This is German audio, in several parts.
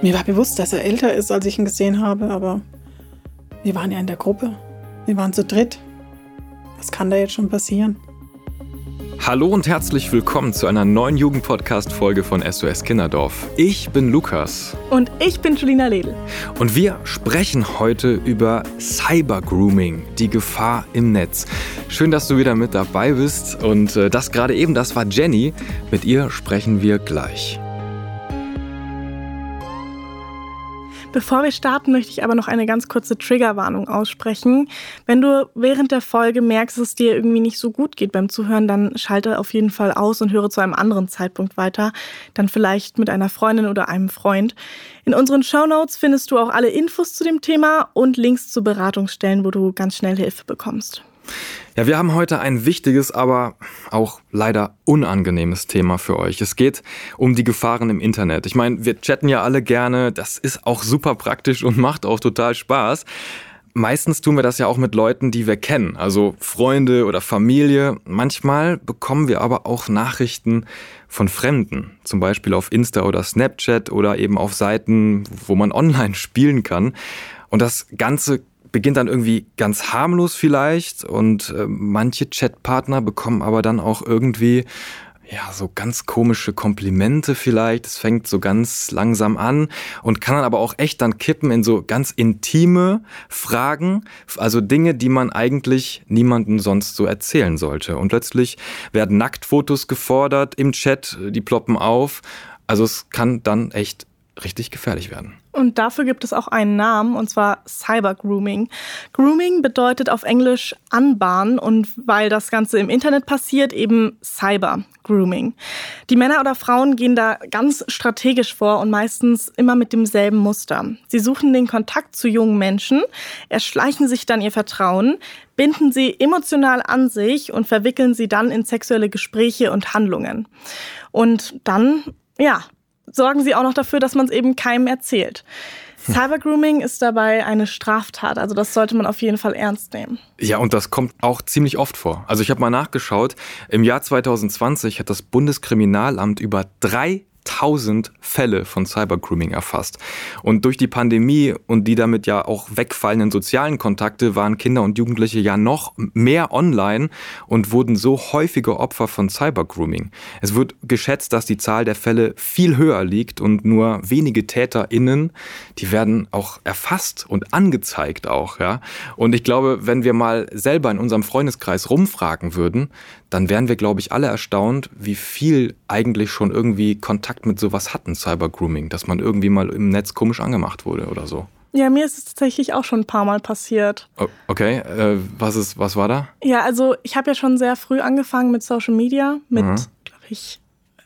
Mir war bewusst, dass er älter ist, als ich ihn gesehen habe, aber wir waren ja in der Gruppe. Wir waren zu dritt. Was kann da jetzt schon passieren? Hallo und herzlich willkommen zu einer neuen Jugendpodcast-Folge von SOS Kinderdorf. Ich bin Lukas. Und ich bin Julina Ledl. Und wir sprechen heute über Cyber-Grooming, die Gefahr im Netz. Schön, dass du wieder mit dabei bist. Und äh, das gerade eben, das war Jenny. Mit ihr sprechen wir gleich. Bevor wir starten, möchte ich aber noch eine ganz kurze Triggerwarnung aussprechen. Wenn du während der Folge merkst, dass es dir irgendwie nicht so gut geht beim Zuhören, dann schalte auf jeden Fall aus und höre zu einem anderen Zeitpunkt weiter. Dann vielleicht mit einer Freundin oder einem Freund. In unseren Show Notes findest du auch alle Infos zu dem Thema und Links zu Beratungsstellen, wo du ganz schnell Hilfe bekommst. Ja, wir haben heute ein wichtiges, aber auch leider unangenehmes Thema für euch. Es geht um die Gefahren im Internet. Ich meine, wir chatten ja alle gerne, das ist auch super praktisch und macht auch total Spaß. Meistens tun wir das ja auch mit Leuten, die wir kennen, also Freunde oder Familie. Manchmal bekommen wir aber auch Nachrichten von Fremden, zum Beispiel auf Insta oder Snapchat oder eben auf Seiten, wo man online spielen kann. Und das Ganze beginnt dann irgendwie ganz harmlos vielleicht und äh, manche Chatpartner bekommen aber dann auch irgendwie ja, so ganz komische Komplimente vielleicht. Es fängt so ganz langsam an und kann dann aber auch echt dann kippen in so ganz intime Fragen, also Dinge, die man eigentlich niemandem sonst so erzählen sollte. Und plötzlich werden Nacktfotos gefordert im Chat, die ploppen auf. Also es kann dann echt richtig gefährlich werden. Und dafür gibt es auch einen Namen, und zwar Cyber Grooming. Grooming bedeutet auf Englisch anbahnen und weil das Ganze im Internet passiert, eben Cyber Grooming. Die Männer oder Frauen gehen da ganz strategisch vor und meistens immer mit demselben Muster. Sie suchen den Kontakt zu jungen Menschen, erschleichen sich dann ihr Vertrauen, binden sie emotional an sich und verwickeln sie dann in sexuelle Gespräche und Handlungen. Und dann, ja, sorgen sie auch noch dafür, dass man es eben keinem erzählt. Hm. Cybergrooming ist dabei eine Straftat, also das sollte man auf jeden Fall ernst nehmen. Ja, und das kommt auch ziemlich oft vor. Also ich habe mal nachgeschaut, im Jahr 2020 hat das Bundeskriminalamt über drei 1000 Fälle von Cybergrooming erfasst. Und durch die Pandemie und die damit ja auch wegfallenden sozialen Kontakte waren Kinder und Jugendliche ja noch mehr online und wurden so häufige Opfer von Cybergrooming. Es wird geschätzt, dass die Zahl der Fälle viel höher liegt und nur wenige TäterInnen, die werden auch erfasst und angezeigt auch, ja. Und ich glaube, wenn wir mal selber in unserem Freundeskreis rumfragen würden, dann wären wir, glaube ich, alle erstaunt, wie viel eigentlich schon irgendwie Kontakt mit sowas hatten, Cybergrooming, dass man irgendwie mal im Netz komisch angemacht wurde oder so. Ja, mir ist es tatsächlich auch schon ein paar Mal passiert. Okay, äh, was ist, was war da? Ja, also ich habe ja schon sehr früh angefangen mit Social Media, mit, mhm. glaube ich,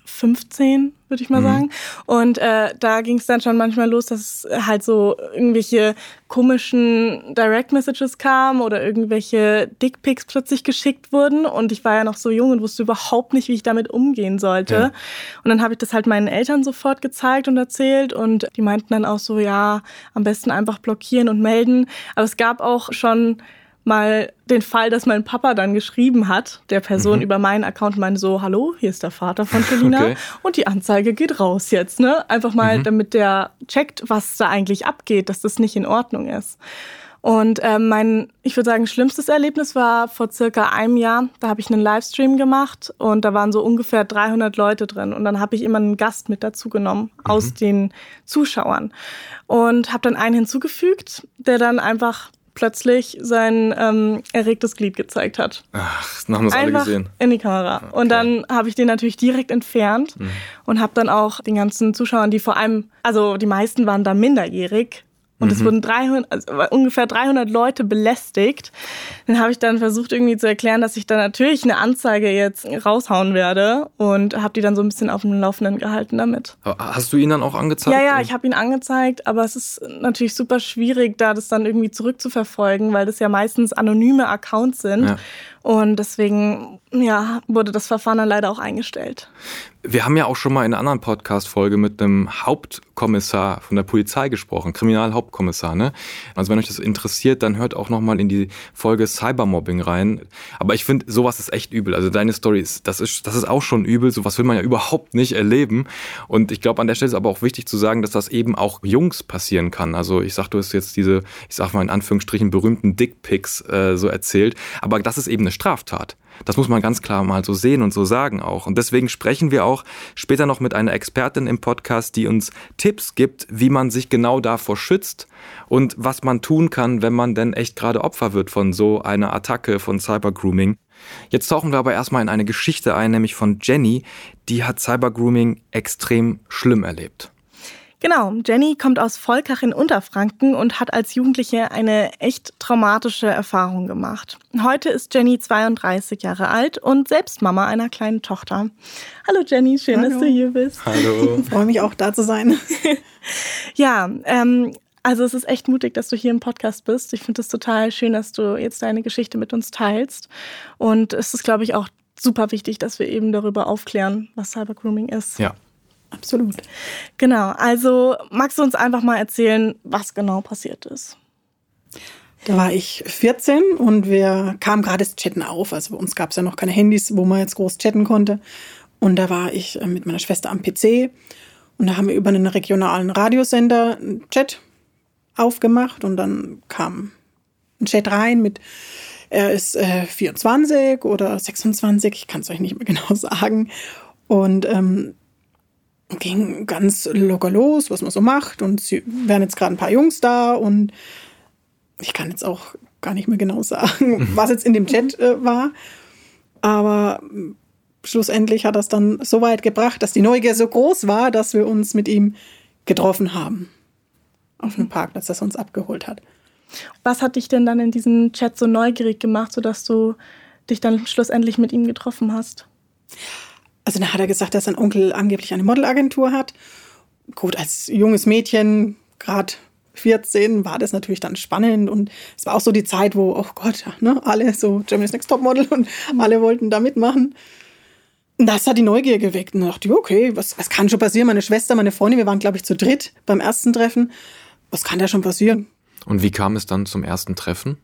15, würde ich mal mhm. sagen. Und äh, da ging es dann schon manchmal los, dass halt so irgendwelche komischen Direct Messages kamen oder irgendwelche Dickpics plötzlich geschickt wurden. Und ich war ja noch so jung und wusste überhaupt nicht, wie ich damit umgehen sollte. Ja. Und dann habe ich das halt meinen Eltern sofort gezeigt und erzählt. Und die meinten dann auch so, ja, am besten einfach blockieren und melden. Aber es gab auch schon mal den Fall, dass mein Papa dann geschrieben hat, der Person mhm. über meinen Account meinte so, hallo, hier ist der Vater von Felina okay. und die Anzeige geht raus jetzt, ne? Einfach mal, mhm. damit der checkt, was da eigentlich abgeht, dass das nicht in Ordnung ist. Und äh, mein, ich würde sagen, schlimmstes Erlebnis war vor circa einem Jahr. Da habe ich einen Livestream gemacht und da waren so ungefähr 300 Leute drin. Und dann habe ich immer einen Gast mit dazu genommen mhm. aus den Zuschauern und habe dann einen hinzugefügt, der dann einfach plötzlich sein ähm, erregtes Glied gezeigt hat. Ach, das haben wir alle gesehen. In die Kamera. Okay. Und dann habe ich den natürlich direkt entfernt mhm. und habe dann auch den ganzen Zuschauern, die vor allem, also die meisten waren da minderjährig, und mhm. es wurden 300, also ungefähr 300 Leute belästigt. Dann habe ich dann versucht irgendwie zu erklären, dass ich da natürlich eine Anzeige jetzt raushauen werde und habe die dann so ein bisschen auf dem Laufenden gehalten damit. Hast du ihn dann auch angezeigt? Ja, ja, ich habe ihn angezeigt, aber es ist natürlich super schwierig, da das dann irgendwie zurückzuverfolgen, weil das ja meistens anonyme Accounts sind. Ja. Und deswegen ja, wurde das Verfahren dann leider auch eingestellt. Wir haben ja auch schon mal in einer anderen Podcast-Folge mit einem Hauptkommissar von der Polizei gesprochen, Kriminalhauptkommissar. Ne? Also wenn euch das interessiert, dann hört auch noch mal in die Folge Cybermobbing rein. Aber ich finde, sowas ist echt übel. Also deine Story ist, das ist, das ist auch schon übel. Sowas will man ja überhaupt nicht erleben. Und ich glaube, an der Stelle ist aber auch wichtig zu sagen, dass das eben auch Jungs passieren kann. Also ich sag, du hast jetzt diese, ich sag mal in Anführungsstrichen berühmten Dickpics äh, so erzählt. Aber das ist eben eine Straftat. Das muss man ganz klar mal so sehen und so sagen auch. Und deswegen sprechen wir auch später noch mit einer Expertin im Podcast, die uns Tipps gibt, wie man sich genau davor schützt und was man tun kann, wenn man denn echt gerade Opfer wird von so einer Attacke von Cybergrooming. Jetzt tauchen wir aber erstmal in eine Geschichte ein, nämlich von Jenny, die hat Cybergrooming extrem schlimm erlebt. Genau, Jenny kommt aus Volkach in Unterfranken und hat als Jugendliche eine echt traumatische Erfahrung gemacht. Heute ist Jenny 32 Jahre alt und selbst Mama einer kleinen Tochter. Hallo Jenny, schön, Hallo. dass du hier bist. Hallo. Ich freue mich auch da zu sein. ja, ähm, also es ist echt mutig, dass du hier im Podcast bist. Ich finde es total schön, dass du jetzt deine Geschichte mit uns teilst. Und es ist, glaube ich, auch super wichtig, dass wir eben darüber aufklären, was Cybergrooming ist. Ja, Absolut. Genau. Also magst du uns einfach mal erzählen, was genau passiert ist? Da war ich 14 und wir kamen gerade das Chatten auf. Also bei uns gab es ja noch keine Handys, wo man jetzt groß chatten konnte. Und da war ich äh, mit meiner Schwester am PC und da haben wir über einen regionalen Radiosender einen Chat aufgemacht und dann kam ein Chat rein mit, er ist äh, 24 oder 26, ich kann es euch nicht mehr genau sagen. Und ähm, ging ganz locker los, was man so macht. Und sie wären jetzt gerade ein paar Jungs da und ich kann jetzt auch gar nicht mehr genau sagen, mhm. was jetzt in dem Chat äh, war. Aber schlussendlich hat das dann so weit gebracht, dass die Neugier so groß war, dass wir uns mit ihm getroffen haben. Auf einem Parkplatz, das uns abgeholt hat. Was hat dich denn dann in diesem Chat so neugierig gemacht, sodass du dich dann schlussendlich mit ihm getroffen hast? Also da hat er gesagt, dass sein Onkel angeblich eine Modelagentur hat. Gut, als junges Mädchen, gerade 14, war das natürlich dann spannend und es war auch so die Zeit, wo, oh Gott, ne, alle so Germany's Next Top Model und alle wollten da mitmachen. Das hat die Neugier geweckt und dachte ich, okay, was, was kann schon passieren? Meine Schwester, meine Freundin, wir waren, glaube ich, zu dritt beim ersten Treffen. Was kann da schon passieren? Und wie kam es dann zum ersten Treffen?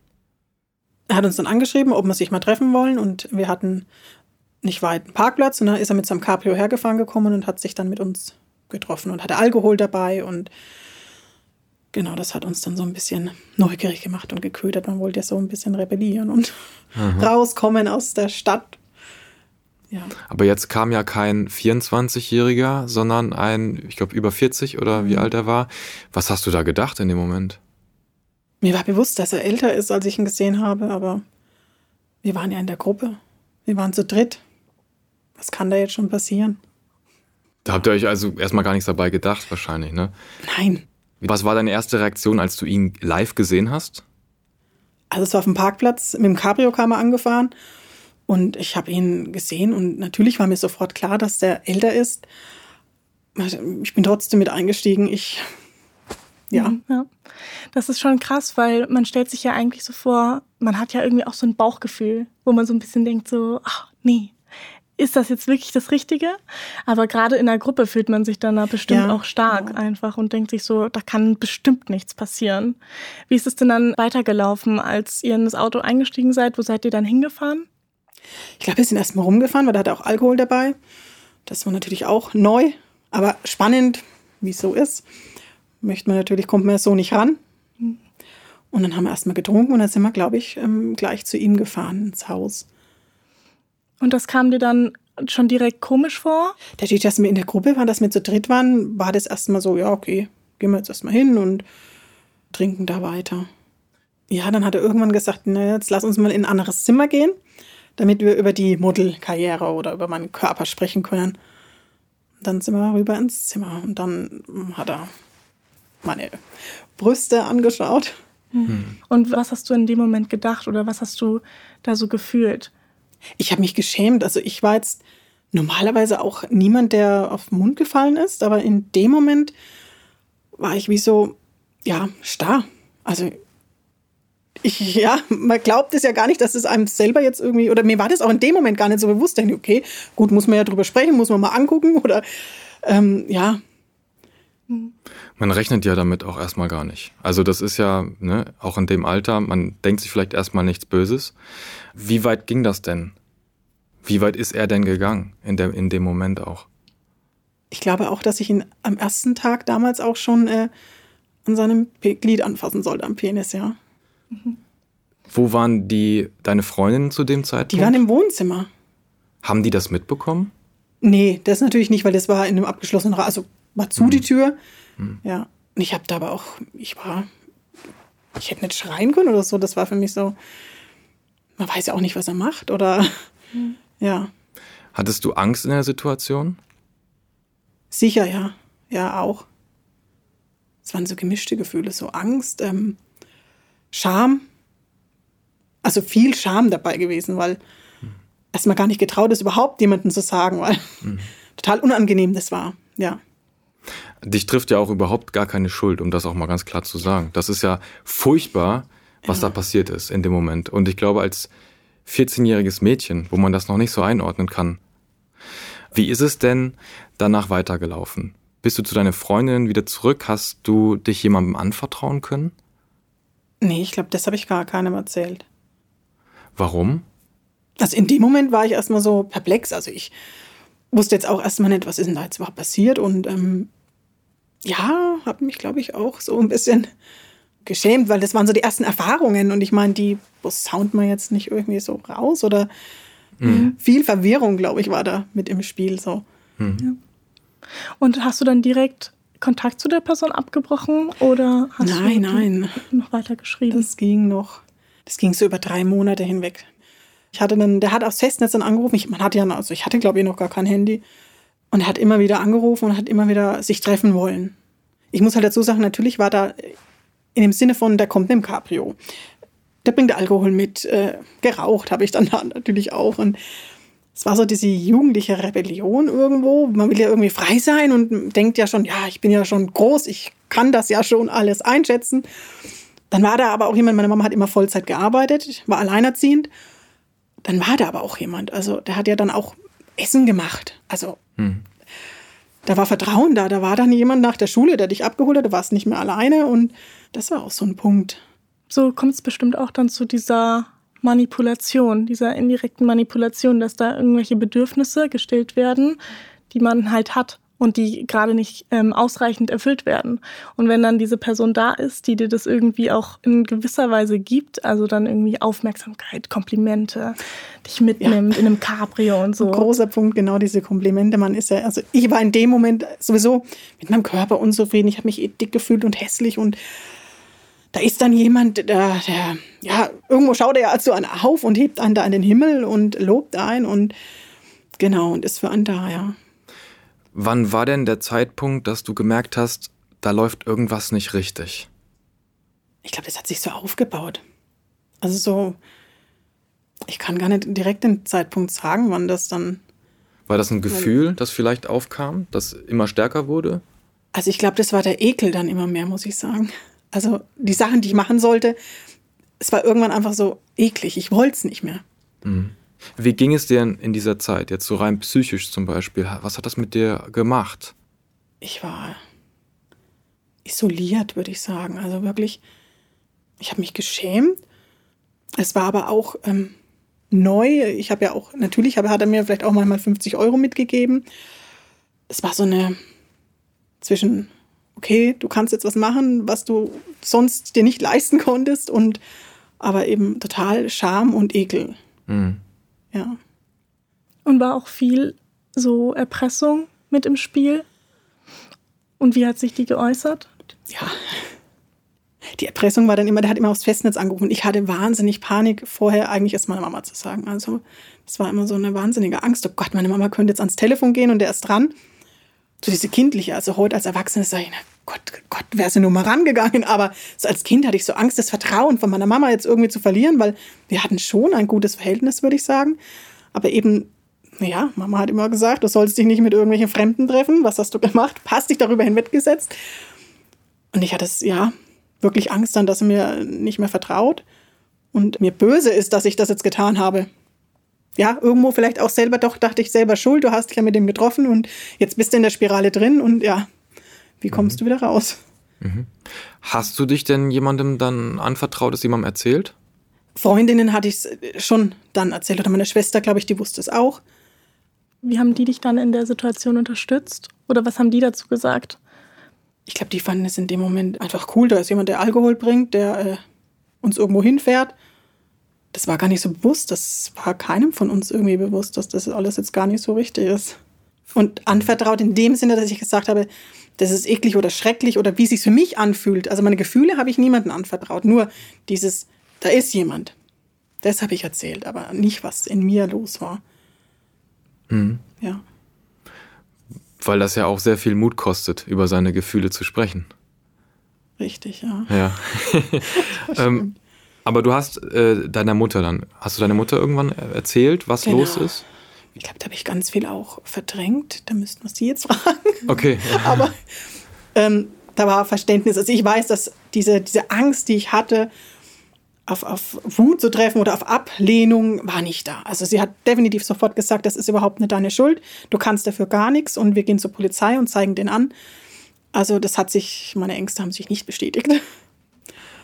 Er hat uns dann angeschrieben, ob wir sich mal treffen wollen und wir hatten nicht weit einen Parkplatz und dann ist er mit seinem Cabrio hergefahren gekommen und hat sich dann mit uns getroffen und hatte Alkohol dabei und genau, das hat uns dann so ein bisschen neugierig gemacht und geködert. Man wollte ja so ein bisschen rebellieren und mhm. rauskommen aus der Stadt. Ja. Aber jetzt kam ja kein 24-Jähriger, sondern ein, ich glaube, über 40 oder wie mhm. alt er war. Was hast du da gedacht in dem Moment? Mir war bewusst, dass er älter ist, als ich ihn gesehen habe, aber wir waren ja in der Gruppe. Wir waren zu dritt. Was kann da jetzt schon passieren? Da habt ihr euch also erstmal gar nichts dabei gedacht, wahrscheinlich, ne? Nein. Was war deine erste Reaktion, als du ihn live gesehen hast? Also es war auf dem Parkplatz, mit dem Cabrio kam er angefahren und ich habe ihn gesehen und natürlich war mir sofort klar, dass der älter ist. Ich bin trotzdem mit eingestiegen. Ich, ja. Mhm, ja. Das ist schon krass, weil man stellt sich ja eigentlich so vor, man hat ja irgendwie auch so ein Bauchgefühl, wo man so ein bisschen denkt so, ach nee, ist das jetzt wirklich das Richtige? Aber gerade in der Gruppe fühlt man sich dann da bestimmt ja, auch stark ja. einfach und denkt sich so, da kann bestimmt nichts passieren. Wie ist es denn dann weitergelaufen, als ihr in das Auto eingestiegen seid? Wo seid ihr dann hingefahren? Ich glaube, wir sind erstmal rumgefahren, weil da hat auch Alkohol dabei. Das war natürlich auch neu, aber spannend, wie es so ist. Möchte man natürlich, kommt man so nicht ran. Und dann haben wir erstmal getrunken und dann sind wir, glaube ich, ähm, gleich zu ihm gefahren ins Haus. Und das kam dir dann schon direkt komisch vor? Dadurch, dass wir in der Gruppe waren, dass wir zu dritt waren, war das erstmal so, ja, okay, gehen wir jetzt erstmal hin und trinken da weiter. Ja, dann hat er irgendwann gesagt, na, jetzt lass uns mal in ein anderes Zimmer gehen, damit wir über die Modelkarriere oder über meinen Körper sprechen können. Dann sind wir rüber ins Zimmer und dann hat er meine Brüste angeschaut. Hm. Und was hast du in dem Moment gedacht oder was hast du da so gefühlt? Ich habe mich geschämt. Also ich war jetzt normalerweise auch niemand, der auf den Mund gefallen ist, aber in dem Moment war ich wie so, ja, starr. Also ich, ja, man glaubt es ja gar nicht, dass es einem selber jetzt irgendwie, oder mir war das auch in dem Moment gar nicht so bewusst. Denke, okay, gut, muss man ja drüber sprechen, muss man mal angucken oder ähm, ja. Man rechnet ja damit auch erstmal gar nicht. Also das ist ja, ne, auch in dem Alter, man denkt sich vielleicht erstmal nichts Böses. Wie weit ging das denn? Wie weit ist er denn gegangen in, der, in dem Moment auch? Ich glaube auch, dass ich ihn am ersten Tag damals auch schon äh, an seinem Glied anfassen sollte, am Penis, ja. Mhm. Wo waren die, deine Freundinnen zu dem Zeitpunkt? Die waren im Wohnzimmer. Haben die das mitbekommen? Nee, das natürlich nicht, weil das war in einem abgeschlossenen Raum. Also war zu mhm. die Tür. Mhm. Ja. Und ich habe da aber auch, ich war, ich hätte nicht schreien können oder so. Das war für mich so, man weiß ja auch nicht, was er macht oder, mhm. ja. Hattest du Angst in der Situation? Sicher, ja. Ja, auch. Es waren so gemischte Gefühle, so Angst, ähm, Scham. Also viel Scham dabei gewesen, weil mhm. erstmal gar nicht getraut ist, überhaupt jemandem zu sagen, weil mhm. total unangenehm das war, ja. Dich trifft ja auch überhaupt gar keine Schuld, um das auch mal ganz klar zu sagen. Das ist ja furchtbar, was ja. da passiert ist in dem Moment. Und ich glaube, als 14-jähriges Mädchen, wo man das noch nicht so einordnen kann, wie ist es denn danach weitergelaufen? Bist du zu deinen Freundinnen wieder zurück? Hast du dich jemandem anvertrauen können? Nee, ich glaube, das habe ich gar keinem erzählt. Warum? Also in dem Moment war ich erstmal so perplex. Also ich wusste jetzt auch erstmal nicht, was ist denn da jetzt überhaupt passiert. Und ähm, ja, habe mich, glaube ich, auch so ein bisschen geschämt, weil das waren so die ersten Erfahrungen. Und ich meine, die sound man jetzt nicht irgendwie so raus oder mhm. viel Verwirrung, glaube ich, war da mit im Spiel. So. Mhm. Ja. Und hast du dann direkt Kontakt zu der Person abgebrochen oder hast nein, du nein. noch weiter geschrieben? Das ging noch. Das ging so über drei Monate hinweg. Ich hatte dann, der hat aufs Festnetz dann angerufen. Ich, man hatte ja, also ich hatte glaube ich noch gar kein Handy. Und er hat immer wieder angerufen und hat immer wieder sich treffen wollen. Ich muss halt dazu sagen, natürlich war da in dem Sinne von, der kommt mit dem Cabrio. Der bringt Alkohol mit. Äh, geraucht habe ich dann da natürlich auch. Und es war so diese jugendliche Rebellion irgendwo. Man will ja irgendwie frei sein und denkt ja schon, ja, ich bin ja schon groß, ich kann das ja schon alles einschätzen. Dann war da aber auch jemand, meine Mama hat immer Vollzeit gearbeitet, war alleinerziehend. Dann war da aber auch jemand, also der hat ja dann auch Essen gemacht. Also hm. da war Vertrauen da, da war dann jemand nach der Schule, der dich abgeholt hat, du warst nicht mehr alleine und das war auch so ein Punkt. So kommt es bestimmt auch dann zu dieser Manipulation, dieser indirekten Manipulation, dass da irgendwelche Bedürfnisse gestillt werden, die man halt hat und die gerade nicht ähm, ausreichend erfüllt werden. Und wenn dann diese Person da ist, die dir das irgendwie auch in gewisser Weise gibt, also dann irgendwie Aufmerksamkeit, Komplimente, dich mitnimmt ja. in einem Cabrio und so. Ein großer Punkt, genau diese Komplimente. Man ist ja, also ich war in dem Moment sowieso mit meinem Körper unzufrieden. Ich habe mich eh dick gefühlt und hässlich und da ist dann jemand, der, der ja, irgendwo schaut er ja also einen auf und hebt einen da in den Himmel und lobt einen und genau, und ist für einen da, ja. Wann war denn der Zeitpunkt, dass du gemerkt hast, da läuft irgendwas nicht richtig? Ich glaube, das hat sich so aufgebaut. Also so, ich kann gar nicht direkt den Zeitpunkt sagen, wann das dann. War das ein Gefühl, das vielleicht aufkam, das immer stärker wurde? Also ich glaube, das war der Ekel dann immer mehr, muss ich sagen. Also die Sachen, die ich machen sollte, es war irgendwann einfach so eklig. Ich wollte es nicht mehr. Mhm. Wie ging es dir in dieser Zeit, jetzt so rein psychisch zum Beispiel? Was hat das mit dir gemacht? Ich war isoliert, würde ich sagen. Also wirklich, ich habe mich geschämt. Es war aber auch ähm, neu. Ich habe ja auch, natürlich hat er mir vielleicht auch manchmal 50 Euro mitgegeben. Es war so eine zwischen okay, du kannst jetzt was machen, was du sonst dir nicht leisten konntest und aber eben total Scham und Ekel. Mhm. Ja. Und war auch viel so Erpressung mit im Spiel? Und wie hat sich die geäußert? Ja. Die Erpressung war dann immer, der hat immer aufs Festnetz angerufen. Ich hatte wahnsinnig Panik, vorher eigentlich erst meiner Mama zu sagen. Also, das war immer so eine wahnsinnige Angst. Oh Gott, meine Mama könnte jetzt ans Telefon gehen und der ist dran so diese kindliche, also heute als Erwachsene sage ich, Gott, Gott, wäre sie nur mal rangegangen. Aber so als Kind hatte ich so Angst, das Vertrauen von meiner Mama jetzt irgendwie zu verlieren, weil wir hatten schon ein gutes Verhältnis, würde ich sagen. Aber eben, ja, Mama hat immer gesagt, du sollst dich nicht mit irgendwelchen Fremden treffen. Was hast du gemacht? Hast dich darüber hinweggesetzt. Und ich hatte es, ja, wirklich Angst dann, dass er mir nicht mehr vertraut. und mir böse ist, dass ich das jetzt getan habe. Ja, irgendwo vielleicht auch selber, doch dachte ich selber schuld, du hast dich ja mit dem getroffen und jetzt bist du in der Spirale drin und ja, wie kommst mhm. du wieder raus? Mhm. Hast du dich denn jemandem dann anvertraut, es jemandem erzählt? Freundinnen hatte ich es schon dann erzählt oder meine Schwester, glaube ich, die wusste es auch. Wie haben die dich dann in der Situation unterstützt? Oder was haben die dazu gesagt? Ich glaube, die fanden es in dem Moment einfach cool. Da ist jemand, der Alkohol bringt, der äh, uns irgendwo hinfährt. Das war gar nicht so bewusst. Das war keinem von uns irgendwie bewusst, dass das alles jetzt gar nicht so richtig ist. Und anvertraut in dem Sinne, dass ich gesagt habe, das ist eklig oder schrecklich oder wie es sich für mich anfühlt. Also meine Gefühle habe ich niemandem anvertraut. Nur dieses, da ist jemand. Das habe ich erzählt, aber nicht, was in mir los war. Mhm. Ja. Weil das ja auch sehr viel Mut kostet, über seine Gefühle zu sprechen. Richtig, ja. Ja. ähm, aber du hast äh, deiner Mutter dann, hast du deiner Mutter irgendwann erzählt, was genau. los ist? Ich glaube, da habe ich ganz viel auch verdrängt. Da müssten wir sie jetzt fragen. Okay. aber ähm, da war Verständnis. Also ich weiß, dass diese, diese Angst, die ich hatte, auf, auf Wut zu treffen oder auf Ablehnung war nicht da. Also sie hat definitiv sofort gesagt, das ist überhaupt nicht deine Schuld, du kannst dafür gar nichts und wir gehen zur Polizei und zeigen den an. Also das hat sich, meine Ängste haben sich nicht bestätigt.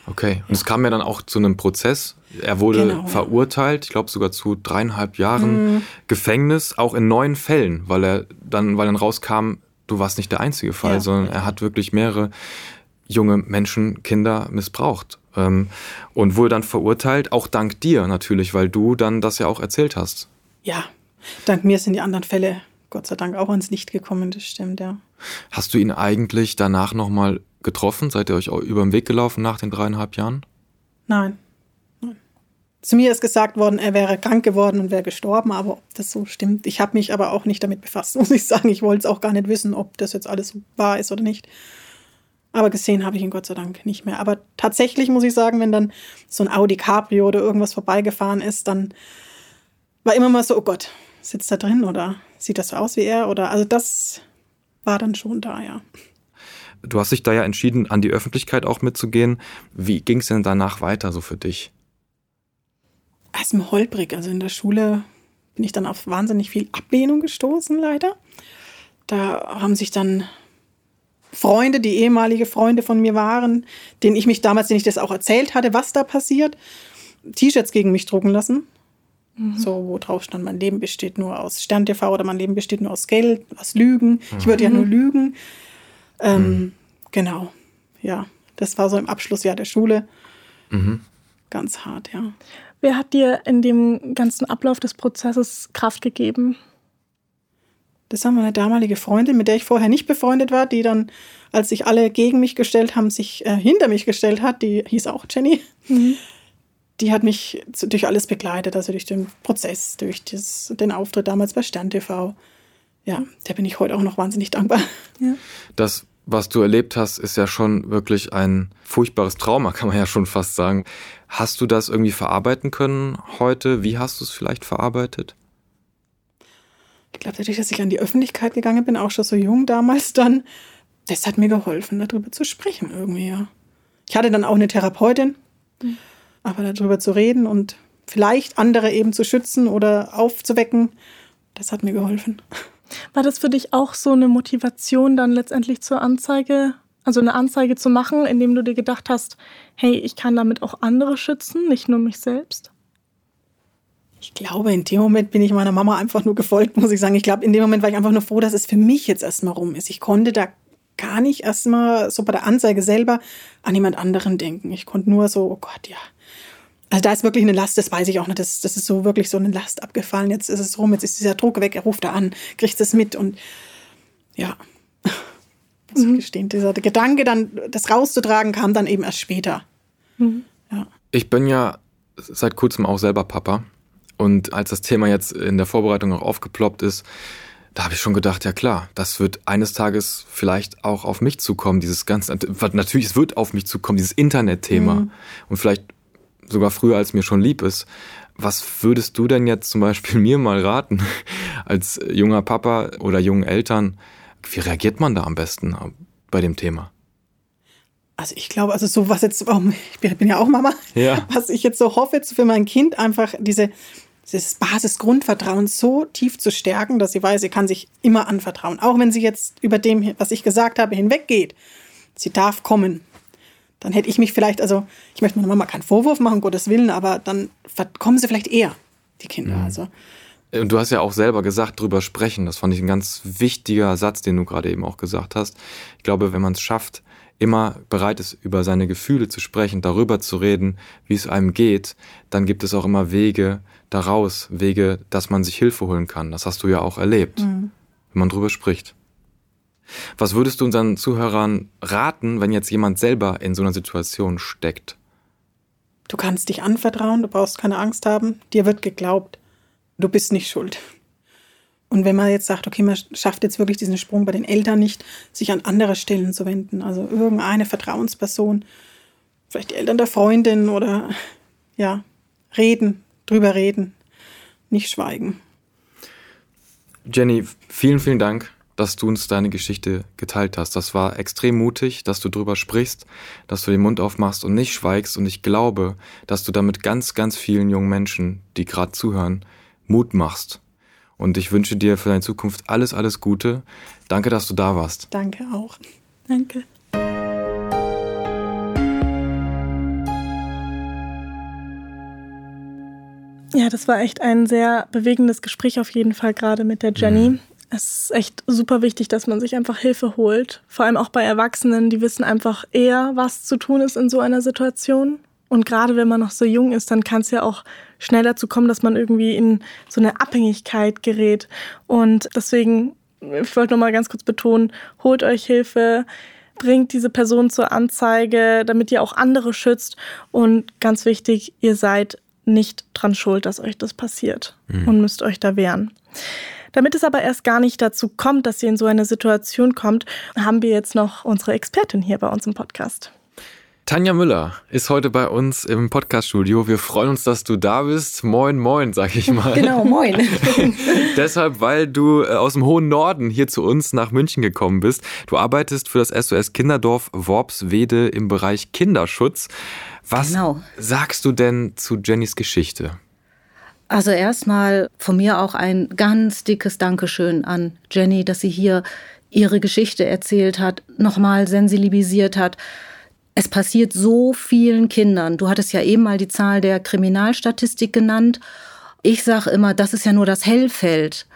Okay, und es kam ja dann auch zu einem Prozess. Er wurde genau, verurteilt, ich glaube sogar zu dreieinhalb Jahren mhm. Gefängnis, auch in neun Fällen, weil er dann, weil dann rauskam, du warst nicht der einzige Fall, ja. sondern er hat wirklich mehrere junge Menschen, Kinder missbraucht ähm, und wurde dann verurteilt, auch dank dir natürlich, weil du dann das ja auch erzählt hast. Ja, dank mir sind die anderen Fälle Gott sei Dank auch ans Licht gekommen, das stimmt, ja. Hast du ihn eigentlich danach nochmal getroffen? Seid ihr euch über den Weg gelaufen nach den dreieinhalb Jahren? Nein. Nein. Zu mir ist gesagt worden, er wäre krank geworden und wäre gestorben, aber ob das so stimmt, ich habe mich aber auch nicht damit befasst, muss ich sagen. Ich wollte es auch gar nicht wissen, ob das jetzt alles wahr ist oder nicht. Aber gesehen habe ich ihn Gott sei Dank nicht mehr. Aber tatsächlich muss ich sagen, wenn dann so ein Audi Cabrio oder irgendwas vorbeigefahren ist, dann war immer mal so, oh Gott, sitzt da drin oder sieht das so aus wie er? Oder also das war dann schon da, ja. Du hast dich da ja entschieden, an die Öffentlichkeit auch mitzugehen. Wie ging es denn danach weiter so für dich? Erstmal holprig. Also in der Schule bin ich dann auf wahnsinnig viel Ablehnung gestoßen, leider. Da haben sich dann Freunde, die ehemalige Freunde von mir waren, denen ich mich damals, denen ich das auch erzählt hatte, was da passiert, T-Shirts gegen mich drucken lassen. Mhm. So, wo drauf stand, mein Leben besteht nur aus Stern TV oder mein Leben besteht nur aus Geld, aus Lügen. Mhm. Ich würde ja nur lügen. Ähm, mhm. Genau, ja. Das war so im Abschlussjahr der Schule. Mhm. Ganz hart, ja. Wer hat dir in dem ganzen Ablauf des Prozesses Kraft gegeben? Das war meine damalige Freundin, mit der ich vorher nicht befreundet war, die dann, als sich alle gegen mich gestellt haben, sich äh, hinter mich gestellt hat. Die hieß auch Jenny. Mhm. Die hat mich durch alles begleitet, also durch den Prozess, durch das, den Auftritt damals bei Stern TV. Ja, der bin ich heute auch noch wahnsinnig dankbar. Ja. Das, was du erlebt hast, ist ja schon wirklich ein furchtbares Trauma, kann man ja schon fast sagen. Hast du das irgendwie verarbeiten können heute? Wie hast du es vielleicht verarbeitet? ich glaube, dadurch, dass ich an die Öffentlichkeit gegangen bin, auch schon so jung damals dann, das hat mir geholfen, darüber zu sprechen irgendwie, ja. Ich hatte dann auch eine Therapeutin, mhm. Aber darüber zu reden und vielleicht andere eben zu schützen oder aufzuwecken, das hat mir geholfen. War das für dich auch so eine Motivation, dann letztendlich zur Anzeige, also eine Anzeige zu machen, indem du dir gedacht hast, hey, ich kann damit auch andere schützen, nicht nur mich selbst? Ich glaube, in dem Moment bin ich meiner Mama einfach nur gefolgt, muss ich sagen. Ich glaube, in dem Moment war ich einfach nur froh, dass es für mich jetzt erstmal rum ist. Ich konnte da gar nicht erstmal so bei der Anzeige selber an jemand anderen denken. Ich konnte nur so, oh Gott, ja. Also da ist wirklich eine Last, das weiß ich auch nicht. Das, das ist so wirklich so eine Last abgefallen. Jetzt ist es rum, jetzt ist dieser Druck weg, er ruft da an, kriegt es mit und ja, muss mhm. ich gestehen, dieser Gedanke, dann das rauszutragen, kam dann eben erst später. Mhm. Ja. Ich bin ja seit kurzem auch selber Papa und als das Thema jetzt in der Vorbereitung auch aufgeploppt ist, da habe ich schon gedacht, ja klar, das wird eines Tages vielleicht auch auf mich zukommen, dieses ganze, natürlich, es wird auf mich zukommen, dieses Internetthema. Mhm. Und vielleicht sogar früher, als mir schon lieb ist. Was würdest du denn jetzt zum Beispiel mir mal raten, als junger Papa oder jungen Eltern? Wie reagiert man da am besten bei dem Thema? Also ich glaube, also so was jetzt, ich bin ja auch Mama, ja. was ich jetzt so hoffe für mein Kind, einfach diese, dieses Basisgrundvertrauen so tief zu stärken, dass sie weiß, sie kann sich immer anvertrauen. Auch wenn sie jetzt über dem, was ich gesagt habe, hinweggeht. Sie darf kommen. Dann hätte ich mich vielleicht, also ich möchte meiner Mama keinen Vorwurf machen, Gottes Willen, aber dann kommen sie vielleicht eher, die Kinder. Mhm. Also. Und du hast ja auch selber gesagt, drüber sprechen. Das fand ich ein ganz wichtiger Satz, den du gerade eben auch gesagt hast. Ich glaube, wenn man es schafft, immer bereit ist, über seine Gefühle zu sprechen, darüber zu reden, wie es einem geht, dann gibt es auch immer Wege daraus, Wege, dass man sich Hilfe holen kann. Das hast du ja auch erlebt, mhm. wenn man drüber spricht. Was würdest du unseren Zuhörern raten, wenn jetzt jemand selber in so einer Situation steckt? Du kannst dich anvertrauen, du brauchst keine Angst haben, dir wird geglaubt, du bist nicht schuld. Und wenn man jetzt sagt, okay, man schafft jetzt wirklich diesen Sprung bei den Eltern nicht, sich an andere Stellen zu wenden, also irgendeine Vertrauensperson, vielleicht die Eltern der Freundin oder ja, reden, drüber reden, nicht schweigen. Jenny, vielen, vielen Dank, dass du uns deine Geschichte geteilt hast. Das war extrem mutig, dass du drüber sprichst, dass du den Mund aufmachst und nicht schweigst. Und ich glaube, dass du damit ganz, ganz vielen jungen Menschen, die gerade zuhören, Mut machst und ich wünsche dir für deine Zukunft alles, alles Gute. Danke, dass du da warst. Danke auch. Danke. Ja, das war echt ein sehr bewegendes Gespräch auf jeden Fall gerade mit der Jenny. Mhm. Es ist echt super wichtig, dass man sich einfach Hilfe holt. Vor allem auch bei Erwachsenen, die wissen einfach eher, was zu tun ist in so einer Situation. Und gerade wenn man noch so jung ist, dann kann es ja auch schnell dazu kommen, dass man irgendwie in so eine Abhängigkeit gerät. Und deswegen, ich wollte nochmal ganz kurz betonen, holt euch Hilfe, bringt diese Person zur Anzeige, damit ihr auch andere schützt. Und ganz wichtig, ihr seid nicht dran schuld, dass euch das passiert mhm. und müsst euch da wehren. Damit es aber erst gar nicht dazu kommt, dass ihr in so eine Situation kommt, haben wir jetzt noch unsere Expertin hier bei uns im Podcast. Tanja Müller ist heute bei uns im Podcaststudio. Wir freuen uns, dass du da bist. Moin, moin, sag ich mal. Genau, moin. Deshalb, weil du äh, aus dem hohen Norden hier zu uns nach München gekommen bist. Du arbeitest für das SOS Kinderdorf Worpswede im Bereich Kinderschutz. Was genau. sagst du denn zu Jennys Geschichte? Also erstmal von mir auch ein ganz dickes Dankeschön an Jenny, dass sie hier ihre Geschichte erzählt hat, nochmal sensibilisiert hat es passiert so vielen Kindern. Du hattest ja eben mal die Zahl der Kriminalstatistik genannt. Ich sage immer, das ist ja nur das Hellfeld.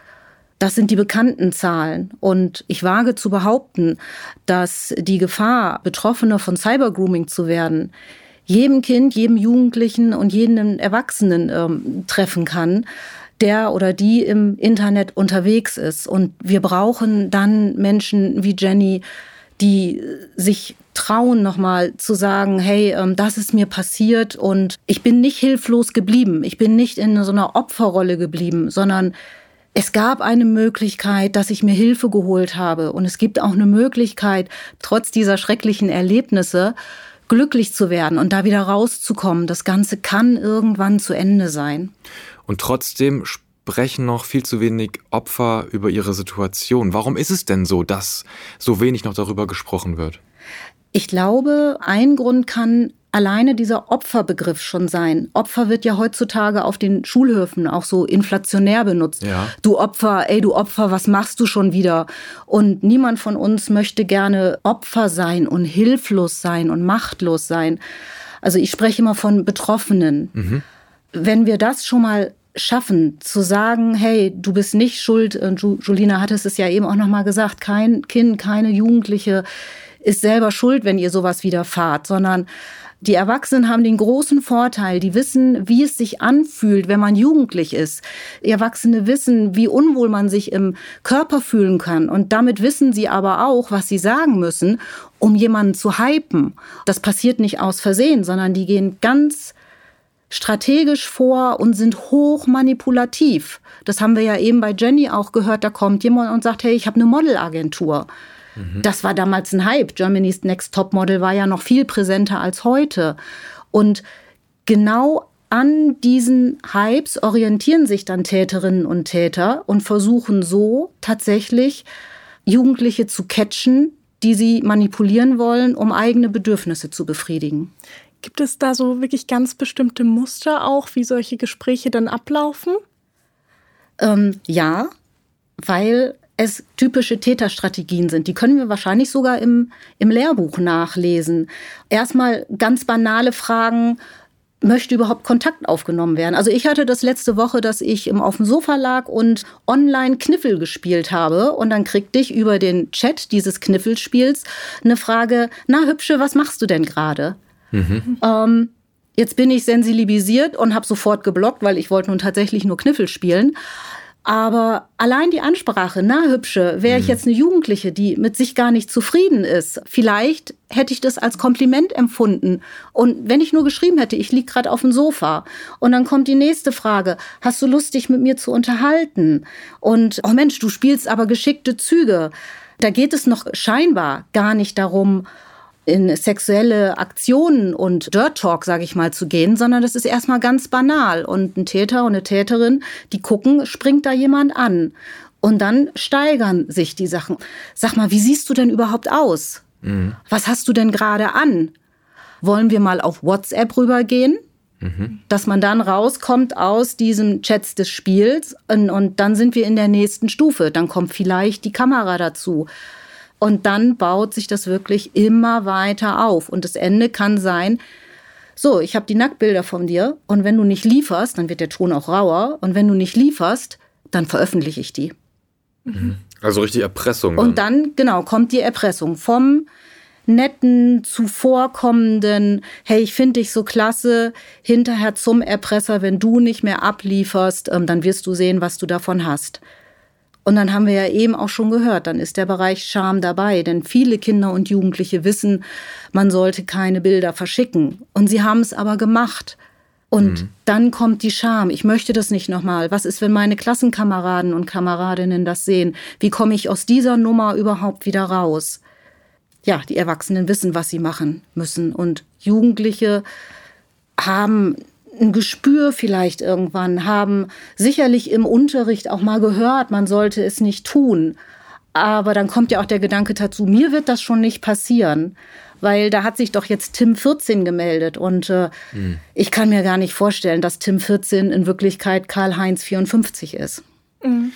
Das sind die bekannten Zahlen. Und ich wage zu behaupten, dass die Gefahr, Betroffene von Cybergrooming zu werden, jedem Kind, jedem Jugendlichen und jedem Erwachsenen ähm, treffen kann, der oder die im Internet unterwegs ist. Und wir brauchen dann Menschen wie Jenny, die sich trauen, nochmal zu sagen, hey, ähm, das ist mir passiert und ich bin nicht hilflos geblieben. Ich bin nicht in so einer Opferrolle geblieben, sondern es gab eine Möglichkeit, dass ich mir Hilfe geholt habe. Und es gibt auch eine Möglichkeit, trotz dieser schrecklichen Erlebnisse, glücklich zu werden und da wieder rauszukommen. Das Ganze kann irgendwann zu Ende sein. Und trotzdem sprechen noch viel zu wenig Opfer über ihre Situation. Warum ist es denn so, dass so wenig noch darüber gesprochen wird? Ich glaube, ein Grund kann alleine dieser Opferbegriff schon sein. Opfer wird ja heutzutage auf den Schulhöfen auch so inflationär benutzt. Ja. Du Opfer, ey du Opfer, was machst du schon wieder? Und niemand von uns möchte gerne Opfer sein und hilflos sein und machtlos sein. Also ich spreche immer von Betroffenen. Mhm. Wenn wir das schon mal schaffen, zu sagen, hey, du bist nicht schuld. Und Julina hat es ja eben auch nochmal gesagt, kein Kind, keine Jugendliche ist selber schuld, wenn ihr sowas widerfahrt, sondern die Erwachsenen haben den großen Vorteil, die wissen, wie es sich anfühlt, wenn man jugendlich ist. Erwachsene wissen, wie unwohl man sich im Körper fühlen kann. Und damit wissen sie aber auch, was sie sagen müssen, um jemanden zu hypen. Das passiert nicht aus Versehen, sondern die gehen ganz strategisch vor und sind hoch manipulativ. Das haben wir ja eben bei Jenny auch gehört. Da kommt jemand und sagt, hey, ich habe eine Modelagentur. Mhm. Das war damals ein Hype. Germany's Next Top Model war ja noch viel präsenter als heute. Und genau an diesen Hypes orientieren sich dann Täterinnen und Täter und versuchen so tatsächlich Jugendliche zu catchen, die sie manipulieren wollen, um eigene Bedürfnisse zu befriedigen. Gibt es da so wirklich ganz bestimmte Muster auch, wie solche Gespräche dann ablaufen? Ähm, ja, weil es typische Täterstrategien sind. Die können wir wahrscheinlich sogar im, im Lehrbuch nachlesen. Erstmal ganz banale Fragen. Möchte überhaupt Kontakt aufgenommen werden? Also ich hatte das letzte Woche, dass ich auf dem Sofa lag und online Kniffel gespielt habe. Und dann kriegte ich über den Chat dieses Kniffelspiels eine Frage, na hübsche, was machst du denn gerade? Mhm. Ähm, jetzt bin ich sensibilisiert und habe sofort geblockt, weil ich wollte nun tatsächlich nur Kniffel spielen. Aber allein die Ansprache, na hübsche, wäre ich mhm. jetzt eine Jugendliche, die mit sich gar nicht zufrieden ist, vielleicht hätte ich das als Kompliment empfunden. Und wenn ich nur geschrieben hätte, ich liege gerade auf dem Sofa. Und dann kommt die nächste Frage, hast du Lust, dich mit mir zu unterhalten? Und, oh Mensch, du spielst aber geschickte Züge. Da geht es noch scheinbar gar nicht darum, in sexuelle Aktionen und Dirt Talk, sage ich mal, zu gehen, sondern das ist erstmal ganz banal. Und ein Täter und eine Täterin, die gucken, springt da jemand an. Und dann steigern sich die Sachen. Sag mal, wie siehst du denn überhaupt aus? Mhm. Was hast du denn gerade an? Wollen wir mal auf WhatsApp rübergehen? Mhm. Dass man dann rauskommt aus diesem Chats des Spiels und, und dann sind wir in der nächsten Stufe. Dann kommt vielleicht die Kamera dazu. Und dann baut sich das wirklich immer weiter auf. Und das Ende kann sein, so, ich habe die Nacktbilder von dir und wenn du nicht lieferst, dann wird der Ton auch rauer. Und wenn du nicht lieferst, dann veröffentliche ich die. Mhm. Also richtig Erpressung. Dann. Und dann, genau, kommt die Erpressung vom netten, zuvorkommenden, hey, ich finde dich so klasse, hinterher zum Erpresser, wenn du nicht mehr ablieferst, ähm, dann wirst du sehen, was du davon hast. Und dann haben wir ja eben auch schon gehört, dann ist der Bereich Scham dabei, denn viele Kinder und Jugendliche wissen, man sollte keine Bilder verschicken. Und sie haben es aber gemacht. Und mhm. dann kommt die Scham. Ich möchte das nicht nochmal. Was ist, wenn meine Klassenkameraden und Kameradinnen das sehen? Wie komme ich aus dieser Nummer überhaupt wieder raus? Ja, die Erwachsenen wissen, was sie machen müssen. Und Jugendliche haben ein Gespür vielleicht irgendwann, haben sicherlich im Unterricht auch mal gehört, man sollte es nicht tun. Aber dann kommt ja auch der Gedanke dazu, mir wird das schon nicht passieren, weil da hat sich doch jetzt Tim 14 gemeldet und äh, mhm. ich kann mir gar nicht vorstellen, dass Tim 14 in Wirklichkeit Karl-Heinz 54 ist. Mhm.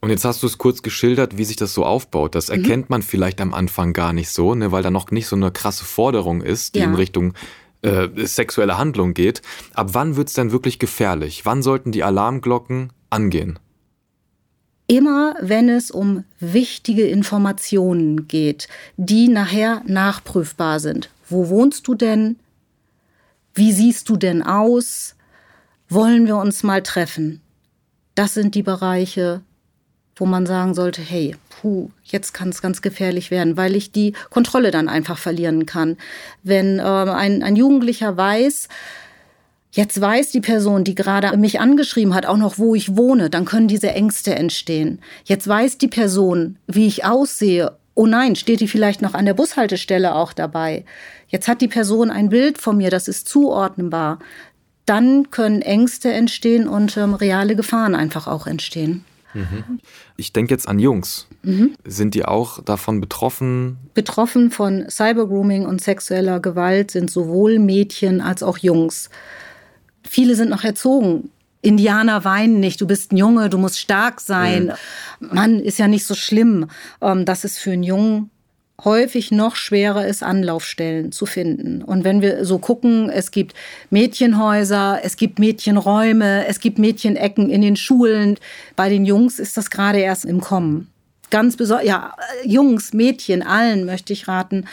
Und jetzt hast du es kurz geschildert, wie sich das so aufbaut. Das mhm. erkennt man vielleicht am Anfang gar nicht so, ne, weil da noch nicht so eine krasse Forderung ist, die ja. in Richtung äh, sexuelle Handlung geht. Ab wann wird es denn wirklich gefährlich? Wann sollten die Alarmglocken angehen? Immer wenn es um wichtige Informationen geht, die nachher nachprüfbar sind. Wo wohnst du denn? Wie siehst du denn aus? Wollen wir uns mal treffen? Das sind die Bereiche, wo man sagen sollte, hey, puh, jetzt kann es ganz gefährlich werden, weil ich die Kontrolle dann einfach verlieren kann. Wenn äh, ein, ein Jugendlicher weiß, Jetzt weiß die Person, die gerade mich angeschrieben hat, auch noch, wo ich wohne, dann können diese Ängste entstehen. Jetzt weiß die Person, wie ich aussehe. Oh nein, steht die vielleicht noch an der Bushaltestelle auch dabei? Jetzt hat die Person ein Bild von mir, das ist zuordnenbar. Dann können Ängste entstehen und ähm, reale Gefahren einfach auch entstehen. Mhm. Ich denke jetzt an Jungs. Mhm. Sind die auch davon betroffen? Betroffen von Cybergrooming und sexueller Gewalt sind sowohl Mädchen als auch Jungs. Viele sind noch erzogen. Indianer weinen nicht, du bist ein Junge, du musst stark sein. Mhm. Mann, ist ja nicht so schlimm. Ähm, das ist für einen Jungen häufig noch schwerer ist, Anlaufstellen zu finden. Und wenn wir so gucken, es gibt Mädchenhäuser, es gibt Mädchenräume, es gibt Mädchenecken in den Schulen. Bei den Jungs ist das gerade erst im Kommen. Ganz besonders, ja, Jungs, Mädchen, allen möchte ich raten,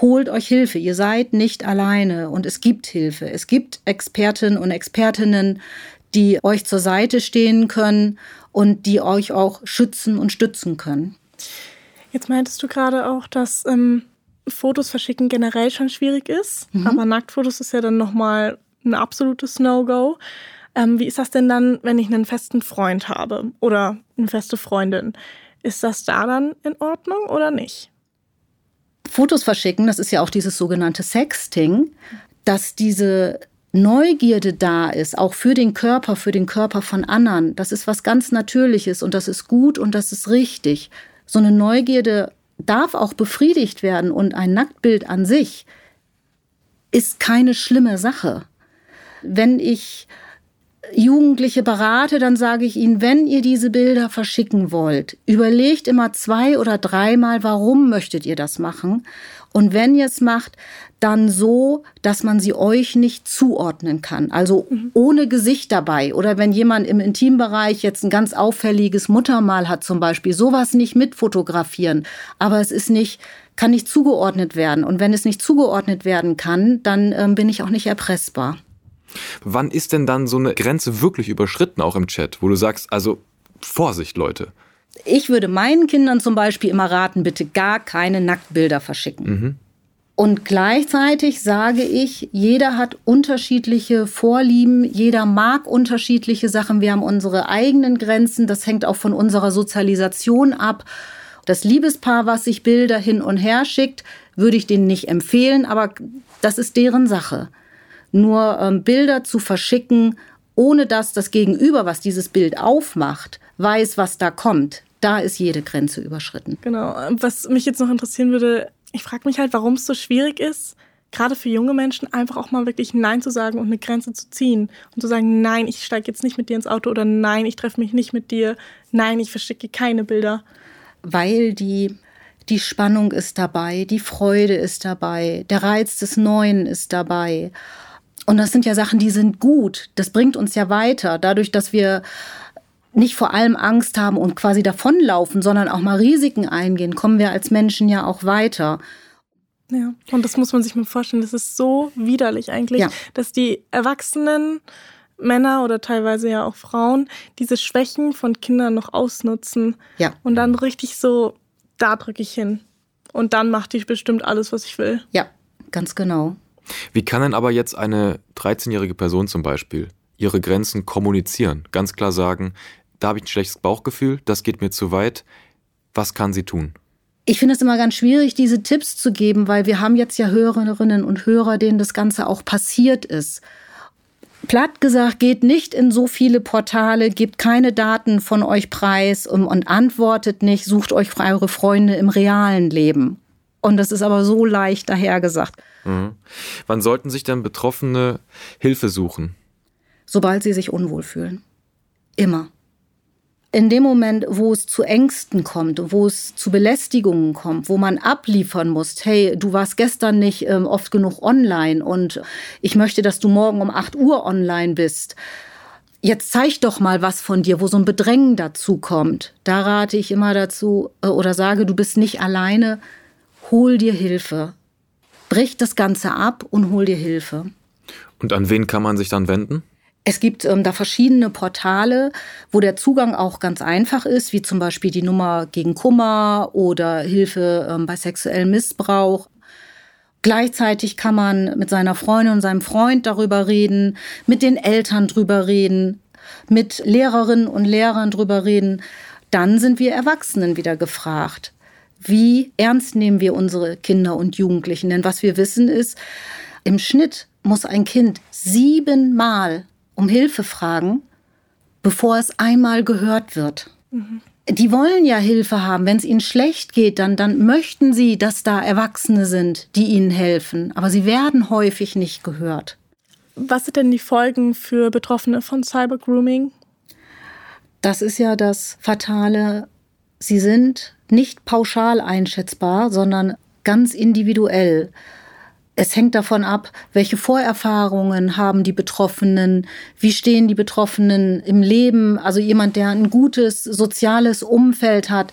holt euch Hilfe. Ihr seid nicht alleine und es gibt Hilfe. Es gibt Expertinnen und Expertinnen, die euch zur Seite stehen können und die euch auch schützen und stützen können. Jetzt meintest du gerade auch, dass ähm, Fotos verschicken generell schon schwierig ist, mhm. aber Nacktfotos ist ja dann nochmal ein absolutes No-Go. Ähm, wie ist das denn dann, wenn ich einen festen Freund habe oder eine feste Freundin? Ist das da dann in Ordnung oder nicht? Fotos verschicken, das ist ja auch dieses sogenannte Sexting, dass diese Neugierde da ist, auch für den Körper, für den Körper von anderen. Das ist was ganz Natürliches und das ist gut und das ist richtig so eine Neugierde darf auch befriedigt werden und ein Nacktbild an sich ist keine schlimme Sache. Wenn ich Jugendliche berate, dann sage ich ihnen, wenn ihr diese Bilder verschicken wollt, überlegt immer zwei oder dreimal, warum möchtet ihr das machen? Und wenn ihr es macht, dann so, dass man sie euch nicht zuordnen kann. Also mhm. ohne Gesicht dabei. Oder wenn jemand im Intimbereich jetzt ein ganz auffälliges Muttermal hat zum Beispiel, sowas nicht mitfotografieren. Aber es ist nicht, kann nicht zugeordnet werden. Und wenn es nicht zugeordnet werden kann, dann ähm, bin ich auch nicht erpressbar. Wann ist denn dann so eine Grenze wirklich überschritten, auch im Chat, wo du sagst, also Vorsicht, Leute? Ich würde meinen Kindern zum Beispiel immer raten, bitte gar keine Nacktbilder verschicken. Mhm. Und gleichzeitig sage ich, jeder hat unterschiedliche Vorlieben, jeder mag unterschiedliche Sachen. Wir haben unsere eigenen Grenzen, das hängt auch von unserer Sozialisation ab. Das Liebespaar, was sich Bilder hin und her schickt, würde ich denen nicht empfehlen, aber das ist deren Sache. Nur ähm, Bilder zu verschicken, ohne dass das Gegenüber, was dieses Bild aufmacht, weiß, was da kommt, da ist jede Grenze überschritten. Genau. Was mich jetzt noch interessieren würde, ich frage mich halt, warum es so schwierig ist, gerade für junge Menschen einfach auch mal wirklich Nein zu sagen und eine Grenze zu ziehen und zu sagen, nein, ich steige jetzt nicht mit dir ins Auto oder nein, ich treffe mich nicht mit dir, nein, ich verschicke keine Bilder. Weil die die Spannung ist dabei, die Freude ist dabei, der Reiz des Neuen ist dabei. Und das sind ja Sachen, die sind gut. Das bringt uns ja weiter. Dadurch, dass wir nicht vor allem Angst haben und quasi davonlaufen, sondern auch mal Risiken eingehen, kommen wir als Menschen ja auch weiter. Ja, und das muss man sich mal vorstellen. Das ist so widerlich eigentlich, ja. dass die Erwachsenen, Männer oder teilweise ja auch Frauen, diese Schwächen von Kindern noch ausnutzen. Ja. Und dann richtig so, da drücke ich hin. Und dann macht ich bestimmt alles, was ich will. Ja, ganz genau. Wie kann denn aber jetzt eine 13-jährige Person zum Beispiel ihre Grenzen kommunizieren? Ganz klar sagen, da habe ich ein schlechtes Bauchgefühl, das geht mir zu weit. Was kann sie tun? Ich finde es immer ganz schwierig, diese Tipps zu geben, weil wir haben jetzt ja Hörerinnen und Hörer, denen das Ganze auch passiert ist. Platt gesagt, geht nicht in so viele Portale, gebt keine Daten von euch preis und, und antwortet nicht, sucht euch eure Freunde im realen Leben. Und das ist aber so leicht dahergesagt. Mhm. Wann sollten sich denn Betroffene Hilfe suchen? Sobald sie sich unwohl fühlen. Immer. In dem Moment, wo es zu Ängsten kommt, wo es zu Belästigungen kommt, wo man abliefern muss, hey, du warst gestern nicht ähm, oft genug online und ich möchte, dass du morgen um 8 Uhr online bist. Jetzt zeig doch mal was von dir, wo so ein Bedrängen dazu kommt. Da rate ich immer dazu äh, oder sage, du bist nicht alleine, hol dir Hilfe. Brich das Ganze ab und hol dir Hilfe. Und an wen kann man sich dann wenden? Es gibt ähm, da verschiedene Portale, wo der Zugang auch ganz einfach ist, wie zum Beispiel die Nummer gegen Kummer oder Hilfe ähm, bei sexuellem Missbrauch. Gleichzeitig kann man mit seiner Freundin und seinem Freund darüber reden, mit den Eltern drüber reden, mit Lehrerinnen und Lehrern drüber reden. Dann sind wir Erwachsenen wieder gefragt wie ernst nehmen wir unsere Kinder und Jugendlichen. Denn was wir wissen ist, im Schnitt muss ein Kind siebenmal um Hilfe fragen, bevor es einmal gehört wird. Mhm. Die wollen ja Hilfe haben. Wenn es ihnen schlecht geht, dann, dann möchten sie, dass da Erwachsene sind, die ihnen helfen. Aber sie werden häufig nicht gehört. Was sind denn die Folgen für Betroffene von Cybergrooming? Das ist ja das Fatale. Sie sind nicht pauschal einschätzbar, sondern ganz individuell. Es hängt davon ab, welche Vorerfahrungen haben die Betroffenen, wie stehen die Betroffenen im Leben. Also jemand, der ein gutes soziales Umfeld hat,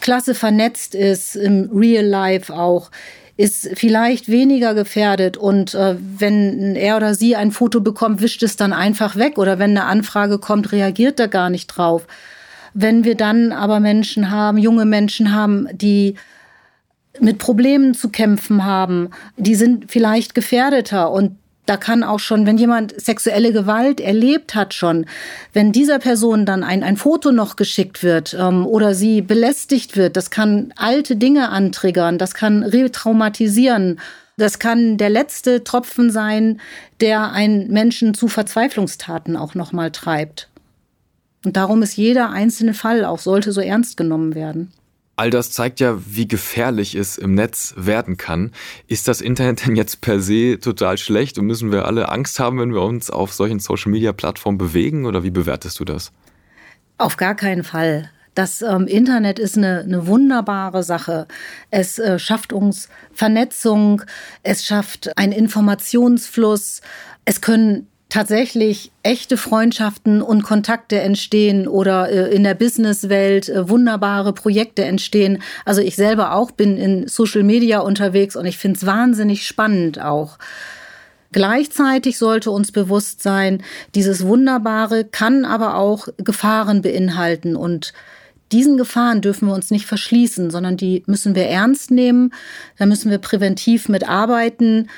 klasse vernetzt ist, im Real Life auch, ist vielleicht weniger gefährdet. Und äh, wenn er oder sie ein Foto bekommt, wischt es dann einfach weg. Oder wenn eine Anfrage kommt, reagiert er gar nicht drauf. Wenn wir dann aber Menschen haben, junge Menschen haben, die mit Problemen zu kämpfen haben, die sind vielleicht gefährdeter und da kann auch schon, wenn jemand sexuelle Gewalt erlebt hat schon, wenn dieser Person dann ein, ein Foto noch geschickt wird ähm, oder sie belästigt wird, das kann alte Dinge antriggern, das kann retraumatisieren. Das kann der letzte Tropfen sein, der einen Menschen zu Verzweiflungstaten auch nochmal treibt. Und darum ist jeder einzelne Fall auch sollte so ernst genommen werden. All das zeigt ja, wie gefährlich es im Netz werden kann. Ist das Internet denn jetzt per se total schlecht und müssen wir alle Angst haben, wenn wir uns auf solchen Social-Media-Plattformen bewegen? Oder wie bewertest du das? Auf gar keinen Fall. Das ähm, Internet ist eine, eine wunderbare Sache. Es äh, schafft uns Vernetzung, es schafft einen Informationsfluss, es können tatsächlich echte Freundschaften und Kontakte entstehen oder äh, in der Businesswelt äh, wunderbare Projekte entstehen. Also ich selber auch bin in Social Media unterwegs und ich finde es wahnsinnig spannend auch. Gleichzeitig sollte uns bewusst sein, dieses Wunderbare kann aber auch Gefahren beinhalten und diesen Gefahren dürfen wir uns nicht verschließen, sondern die müssen wir ernst nehmen. Da müssen wir präventiv mitarbeiten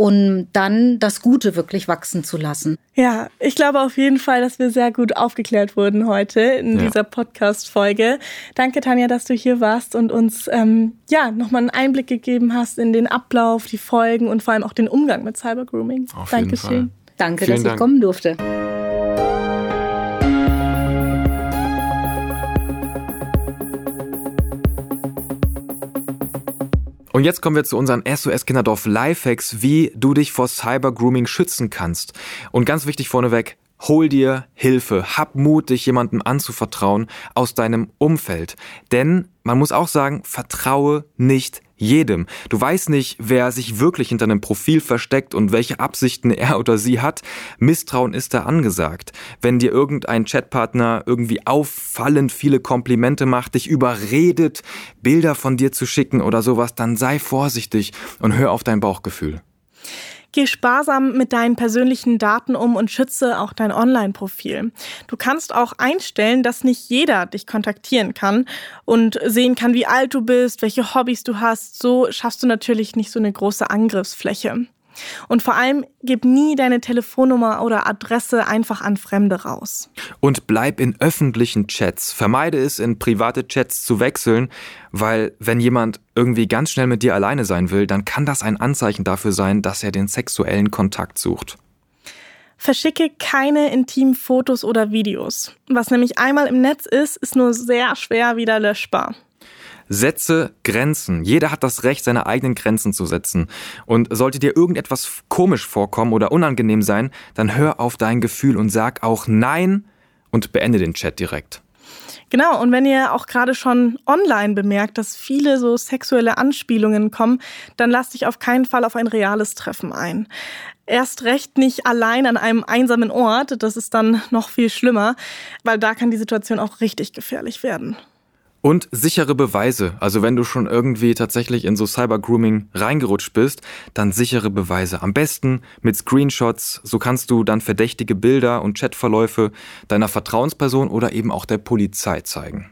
um dann das Gute wirklich wachsen zu lassen. Ja, ich glaube auf jeden Fall, dass wir sehr gut aufgeklärt wurden heute in ja. dieser Podcast-Folge. Danke, Tanja, dass du hier warst und uns ähm, ja nochmal einen Einblick gegeben hast in den Ablauf, die Folgen und vor allem auch den Umgang mit Cybergrooming. Auf Dankeschön. Jeden Fall. Danke, Vielen dass Dank. ich kommen durfte. Und jetzt kommen wir zu unseren SOS Kinderdorf Lifehacks, wie du dich vor Cyber-Grooming schützen kannst. Und ganz wichtig vorneweg, hol dir Hilfe, hab Mut, dich jemandem anzuvertrauen aus deinem Umfeld. Denn man muss auch sagen, vertraue nicht jedem. Du weißt nicht, wer sich wirklich hinter einem Profil versteckt und welche Absichten er oder sie hat. Misstrauen ist da angesagt. Wenn dir irgendein Chatpartner irgendwie auffallend viele Komplimente macht, dich überredet, Bilder von dir zu schicken oder sowas, dann sei vorsichtig und hör auf dein Bauchgefühl. Geh sparsam mit deinen persönlichen Daten um und schütze auch dein Online-Profil. Du kannst auch einstellen, dass nicht jeder dich kontaktieren kann und sehen kann, wie alt du bist, welche Hobbys du hast. So schaffst du natürlich nicht so eine große Angriffsfläche. Und vor allem gib nie deine Telefonnummer oder Adresse einfach an Fremde raus. Und bleib in öffentlichen Chats. Vermeide es, in private Chats zu wechseln, weil wenn jemand irgendwie ganz schnell mit dir alleine sein will, dann kann das ein Anzeichen dafür sein, dass er den sexuellen Kontakt sucht. Verschicke keine intimen Fotos oder Videos. Was nämlich einmal im Netz ist, ist nur sehr schwer wieder löschbar. Setze Grenzen. Jeder hat das Recht, seine eigenen Grenzen zu setzen. Und sollte dir irgendetwas komisch vorkommen oder unangenehm sein, dann hör auf dein Gefühl und sag auch Nein und beende den Chat direkt. Genau, und wenn ihr auch gerade schon online bemerkt, dass viele so sexuelle Anspielungen kommen, dann lasst dich auf keinen Fall auf ein reales Treffen ein. Erst recht nicht allein an einem einsamen Ort, das ist dann noch viel schlimmer, weil da kann die Situation auch richtig gefährlich werden. Und sichere Beweise. Also wenn du schon irgendwie tatsächlich in so Cyber-Grooming reingerutscht bist, dann sichere Beweise. Am besten mit Screenshots. So kannst du dann verdächtige Bilder und Chatverläufe deiner Vertrauensperson oder eben auch der Polizei zeigen.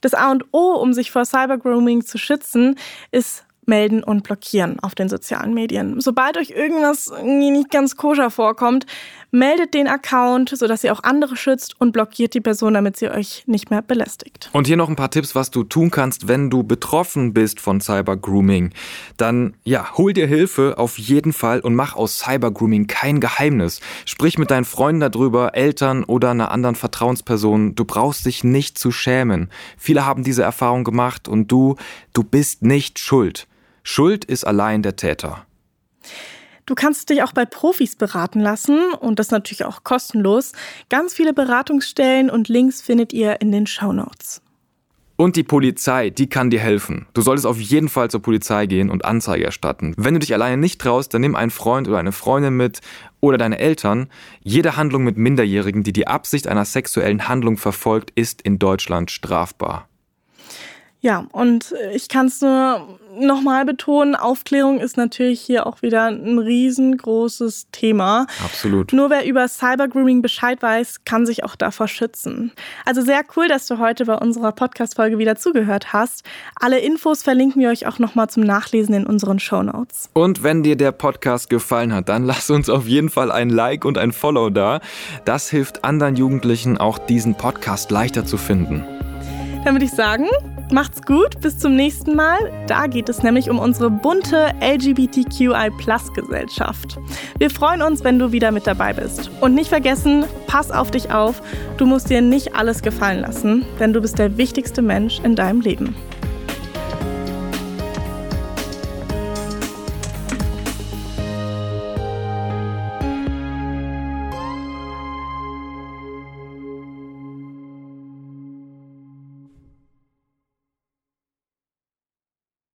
Das A und O, um sich vor Cyber-Grooming zu schützen, ist melden und blockieren auf den sozialen Medien. Sobald euch irgendwas nicht ganz koscher vorkommt, meldet den Account, sodass ihr auch andere schützt und blockiert die Person, damit sie euch nicht mehr belästigt. Und hier noch ein paar Tipps, was du tun kannst, wenn du betroffen bist von Cybergrooming. Dann ja, hol dir Hilfe auf jeden Fall und mach aus Cybergrooming kein Geheimnis. Sprich mit deinen Freunden darüber, Eltern oder einer anderen Vertrauensperson. Du brauchst dich nicht zu schämen. Viele haben diese Erfahrung gemacht und du, du bist nicht schuld. Schuld ist allein der Täter. Du kannst dich auch bei Profis beraten lassen und das natürlich auch kostenlos. Ganz viele Beratungsstellen und Links findet ihr in den Show Notes. Und die Polizei, die kann dir helfen. Du solltest auf jeden Fall zur Polizei gehen und Anzeige erstatten. Wenn du dich alleine nicht traust, dann nimm einen Freund oder eine Freundin mit oder deine Eltern. Jede Handlung mit Minderjährigen, die die Absicht einer sexuellen Handlung verfolgt, ist in Deutschland strafbar. Ja, und ich kann es nur nochmal betonen, Aufklärung ist natürlich hier auch wieder ein riesengroßes Thema. Absolut. Nur wer über Cybergrooming Bescheid weiß, kann sich auch davor schützen. Also sehr cool, dass du heute bei unserer Podcast-Folge wieder zugehört hast. Alle Infos verlinken wir euch auch nochmal zum Nachlesen in unseren Show Notes. Und wenn dir der Podcast gefallen hat, dann lass uns auf jeden Fall ein Like und ein Follow da. Das hilft anderen Jugendlichen auch diesen Podcast leichter zu finden. Dann würde ich sagen, Macht's gut, bis zum nächsten Mal. Da geht es nämlich um unsere bunte LGBTQI-Plus-Gesellschaft. Wir freuen uns, wenn du wieder mit dabei bist. Und nicht vergessen, pass auf dich auf. Du musst dir nicht alles gefallen lassen, denn du bist der wichtigste Mensch in deinem Leben.